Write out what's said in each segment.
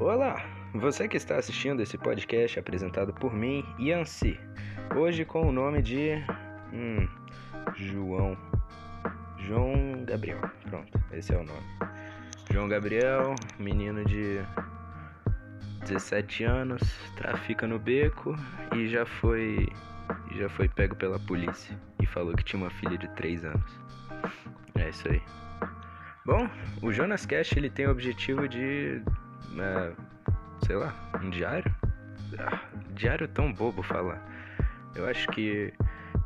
Olá, você que está assistindo esse podcast apresentado por mim, Yancy, hoje com o nome de. Hum, João. João Gabriel. Pronto, esse é o nome. João Gabriel, menino de 17 anos, trafica no beco e já foi já foi pego pela polícia e falou que tinha uma filha de 3 anos. É isso aí. Bom, o Jonas Cash ele tem o objetivo de é, sei lá, um diário? Ah, diário é tão bobo falar. Eu acho que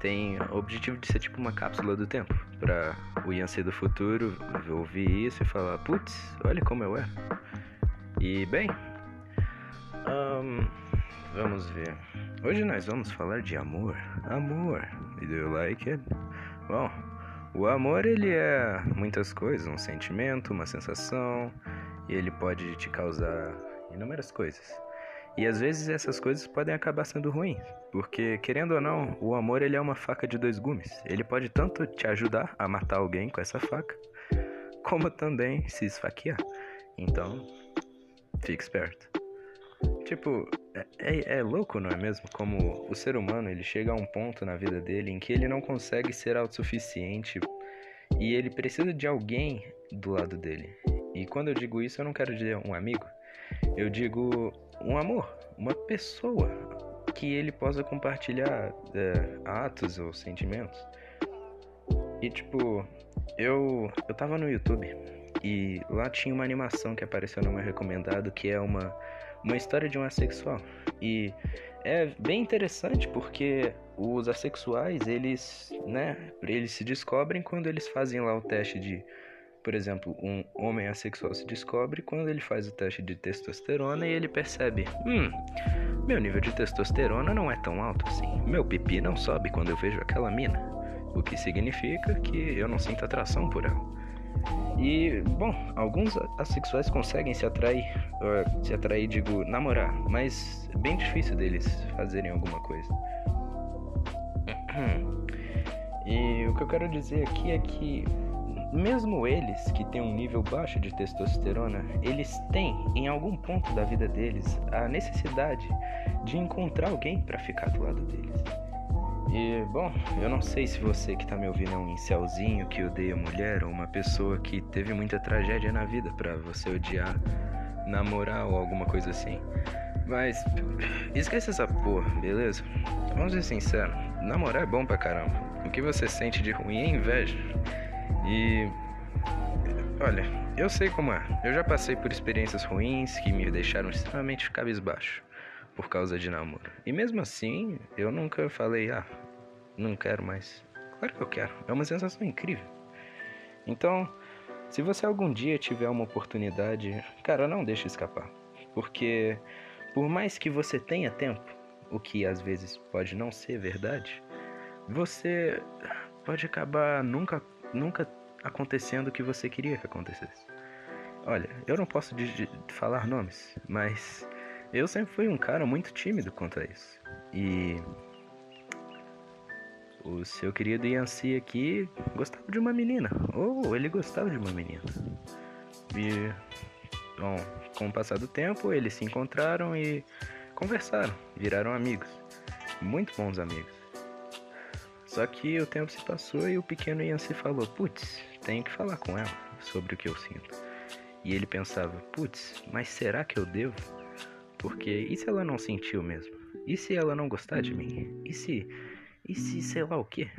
tem o objetivo de ser tipo uma cápsula do tempo para o Yancey do futuro ouvir isso e falar, putz, olha como eu é. E bem, um, vamos ver. Hoje nós vamos falar de amor. Amor. Do you like it? Bom, o amor ele é muitas coisas, um sentimento, uma sensação, e ele pode te causar inúmeras coisas. E às vezes essas coisas podem acabar sendo ruins, porque querendo ou não, o amor ele é uma faca de dois gumes. Ele pode tanto te ajudar a matar alguém com essa faca, como também se esfaquear. Então, fique esperto. Tipo, é, é, é, louco, não é mesmo? Como o ser humano ele chega a um ponto na vida dele em que ele não consegue ser autossuficiente e ele precisa de alguém do lado dele. E quando eu digo isso, eu não quero dizer um amigo, eu digo um amor, uma pessoa que ele possa compartilhar é, atos ou sentimentos. E tipo, eu eu tava no YouTube e lá tinha uma animação que apareceu no meu recomendado que é uma uma história de um assexual. E é bem interessante porque os assexuais, eles, né, eles se descobrem quando eles fazem lá o teste de por exemplo, um homem assexual se descobre quando ele faz o teste de testosterona e ele percebe: hum, meu nível de testosterona não é tão alto assim. Meu pipi não sobe quando eu vejo aquela mina. O que significa que eu não sinto atração por ela. E, bom, alguns assexuais conseguem se atrair, se atrair, digo, namorar, mas é bem difícil deles fazerem alguma coisa. E o que eu quero dizer aqui é que mesmo eles que têm um nível baixo de testosterona, eles têm em algum ponto da vida deles a necessidade de encontrar alguém para ficar do lado deles. E bom, eu não sei se você que tá me ouvindo é um incelzinho que odeia mulher ou uma pessoa que teve muita tragédia na vida para você odiar namorar ou alguma coisa assim. Mas esquece essa porra, beleza? Vamos ser sinceros, namorar é bom pra caramba. O que você sente de ruim é inveja. E olha, eu sei como é. Eu já passei por experiências ruins que me deixaram extremamente cabisbaixo por causa de namoro. E mesmo assim, eu nunca falei, ah, não quero mais. Claro que eu quero. É uma sensação incrível. Então, se você algum dia tiver uma oportunidade, cara, não deixe escapar. Porque por mais que você tenha tempo, o que às vezes pode não ser verdade, você pode acabar nunca nunca acontecendo o que você queria que acontecesse. Olha, eu não posso falar nomes, mas eu sempre fui um cara muito tímido quanto a isso. E o seu querido Yancy aqui gostava de uma menina, ou ele gostava de uma menina. E, bom, com o passar do tempo, eles se encontraram e conversaram, viraram amigos, muito bons amigos. Só que o tempo se passou e o pequeno Yancy falou: Putz, tenho que falar com ela sobre o que eu sinto. E ele pensava: Putz, mas será que eu devo? Porque e se ela não sentiu mesmo? E se ela não gostar de mim? E se. E se sei lá o que?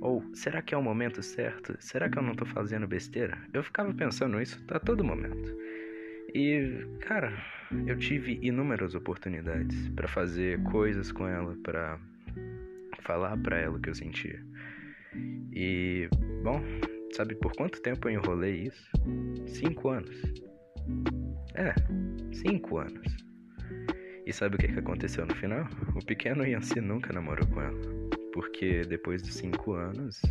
Ou será que é o momento certo? Será que eu não tô fazendo besteira? Eu ficava pensando isso a todo momento. E, cara, eu tive inúmeras oportunidades para fazer coisas com ela, para falar para ela o que eu sentia. E, bom, sabe por quanto tempo eu enrolei isso? Cinco anos. É, cinco anos. E sabe o que, que aconteceu no final? O pequeno Yancy nunca namorou com ela. Porque depois dos cinco anos,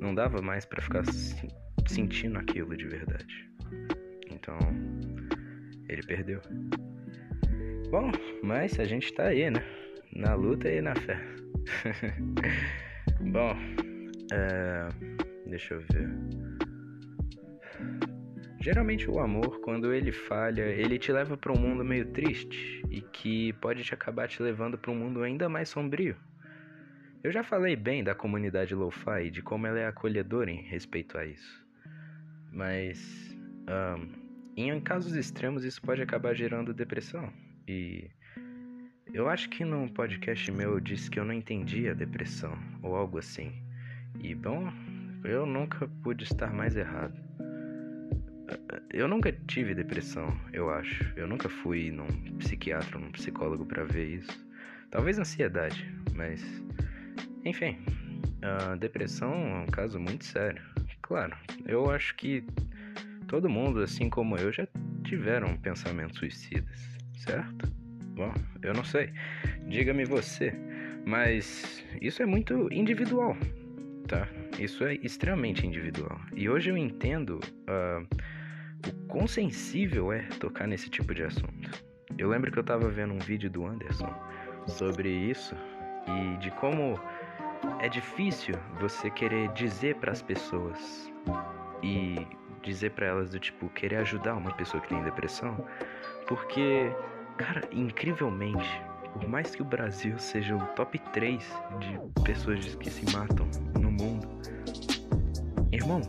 não dava mais para ficar sentindo aquilo de verdade. Então, ele perdeu. Bom, mas a gente tá aí, né? Na luta e na fé. Bom, é, deixa eu ver. Geralmente o amor, quando ele falha, ele te leva para um mundo meio triste e que pode te acabar te levando para um mundo ainda mais sombrio. Eu já falei bem da comunidade lo-fi e de como ela é acolhedora em respeito a isso. Mas um, em casos extremos isso pode acabar gerando depressão. E eu acho que num podcast meu eu disse que eu não entendia depressão ou algo assim. E bom, eu nunca pude estar mais errado. Eu nunca tive depressão, eu acho. Eu nunca fui num psiquiatra, num psicólogo para ver isso. Talvez ansiedade, mas enfim, a depressão é um caso muito sério. Claro, eu acho que todo mundo, assim como eu, já tiveram pensamentos suicidas, certo? Bom, eu não sei. Diga-me você. Mas isso é muito individual, tá? Isso é extremamente individual. E hoje eu entendo uh, o quão sensível é tocar nesse tipo de assunto. Eu lembro que eu tava vendo um vídeo do Anderson sobre isso e de como é difícil você querer dizer para as pessoas e dizer para elas do tipo querer ajudar uma pessoa que tem depressão, porque cara, incrivelmente, por mais que o Brasil seja o top 3 de pessoas que se matam no mundo, irmão,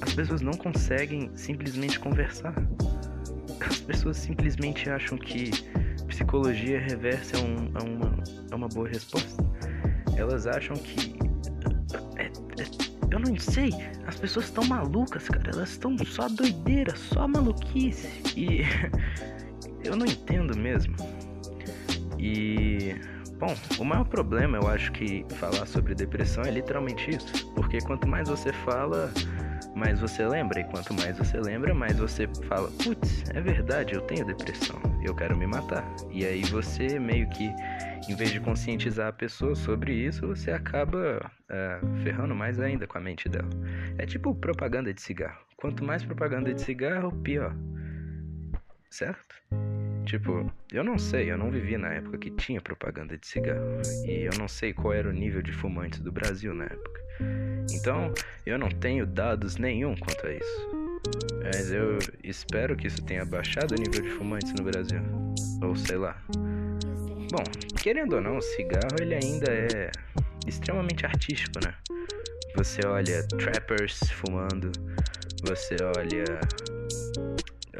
as pessoas não conseguem simplesmente conversar. As pessoas simplesmente acham que psicologia reversa é, um, é, uma, é uma boa resposta elas acham que. É, é, eu não sei, as pessoas estão malucas, cara. Elas estão só doideira, só maluquice. E eu não entendo mesmo. E. Bom, o maior problema eu acho que falar sobre depressão é literalmente isso. Porque quanto mais você fala, mais você lembra. E quanto mais você lembra, mais você fala: Putz, é verdade, eu tenho depressão, eu quero me matar. E aí você meio que em vez de conscientizar a pessoa sobre isso, você acaba é, ferrando mais ainda com a mente dela. É tipo propaganda de cigarro. Quanto mais propaganda de cigarro, pior. Certo? Tipo, eu não sei, eu não vivi na época que tinha propaganda de cigarro. E eu não sei qual era o nível de fumantes do Brasil na época. Então, eu não tenho dados nenhum quanto a isso. Mas eu espero que isso tenha baixado o nível de fumantes no Brasil. Ou sei lá. Bom, querendo ou não, o cigarro ele ainda é extremamente artístico, né? Você olha trappers fumando, você olha,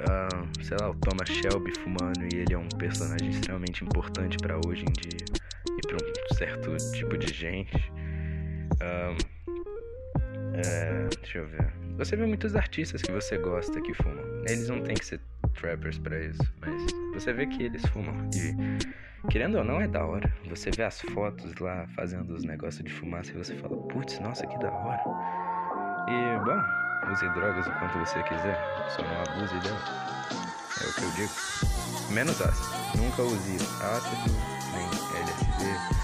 uh, sei lá, o Thomas Shelby fumando e ele é um personagem extremamente importante para hoje em dia e para um certo tipo de gente. Um, é, deixa eu ver. Você vê muitos artistas que você gosta que fumam. Eles não têm que ser trappers para isso, mas você vê que eles fumam e Querendo ou não, é da hora. Você vê as fotos lá fazendo os negócios de fumaça e você fala, putz, nossa, que da hora. E, bom, use drogas o quanto você quiser, só não abuse delas. É o que eu digo. Menos ácido. Nunca use ácido, nem LSD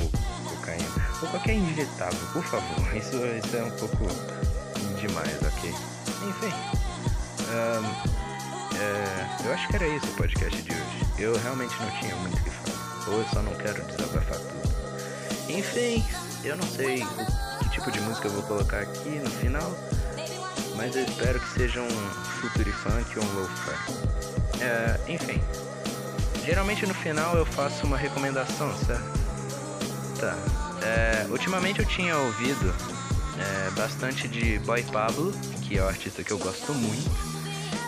ou cocaína. Ou qualquer injetável, por favor. Isso, isso é um pouco demais, ok? Enfim. Um, é, eu acho que era isso o podcast de hoje. Eu realmente não tinha muito o que falar. Ou eu só não quero desabafar tudo. Enfim, eu não sei que tipo de música eu vou colocar aqui no final. Mas eu espero que seja um futuri funk ou um lo-fi. É, enfim. Geralmente no final eu faço uma recomendação, certo? Tá. É, ultimamente eu tinha ouvido é, bastante de Boy Pablo, que é o artista que eu gosto muito.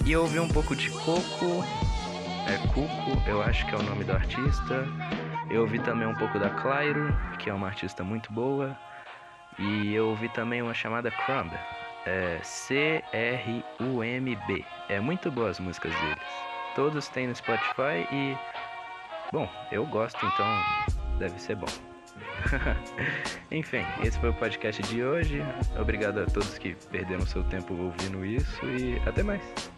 E eu ouvi um pouco de Coco, é Cuco, eu acho que é o nome do artista. Eu ouvi também um pouco da Clairo, que é uma artista muito boa. E eu ouvi também uma chamada Crumb, é C-R-U-M-B. É muito boas as músicas deles. Todos têm no Spotify e. Bom, eu gosto, então deve ser bom. Enfim, esse foi o podcast de hoje. Obrigado a todos que perderam seu tempo ouvindo isso e até mais.